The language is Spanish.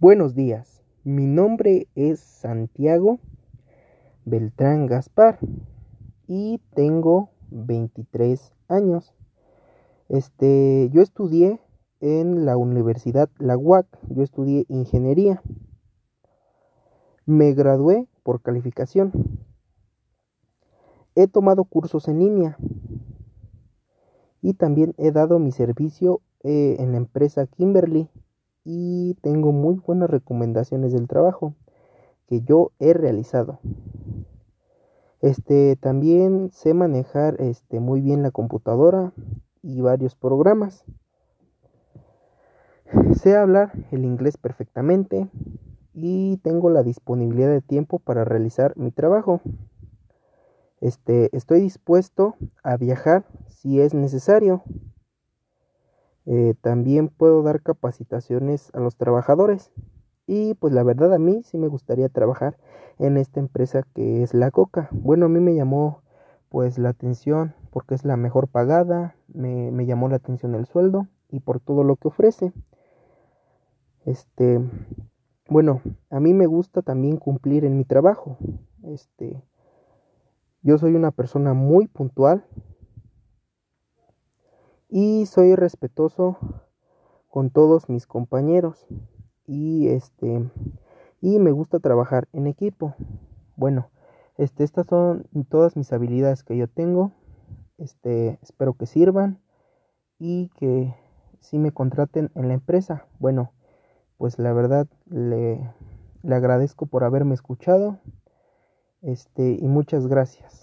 Buenos días, mi nombre es Santiago Beltrán Gaspar y tengo 23 años. Este, yo estudié en la Universidad La UAC, yo estudié ingeniería. Me gradué por calificación. He tomado cursos en línea y también he dado mi servicio eh, en la empresa Kimberly y tengo muy buenas recomendaciones del trabajo que yo he realizado. Este también sé manejar este muy bien la computadora y varios programas. Sé hablar el inglés perfectamente y tengo la disponibilidad de tiempo para realizar mi trabajo. Este, estoy dispuesto a viajar si es necesario. Eh, también puedo dar capacitaciones a los trabajadores. Y pues la verdad a mí sí me gustaría trabajar en esta empresa que es la Coca. Bueno, a mí me llamó pues la atención porque es la mejor pagada, me, me llamó la atención el sueldo y por todo lo que ofrece. Este, bueno, a mí me gusta también cumplir en mi trabajo. Este, yo soy una persona muy puntual, y soy respetuoso con todos mis compañeros y este y me gusta trabajar en equipo. Bueno, este estas son todas mis habilidades que yo tengo. Este, espero que sirvan y que si me contraten en la empresa. Bueno, pues la verdad le, le agradezco por haberme escuchado. Este, y muchas gracias.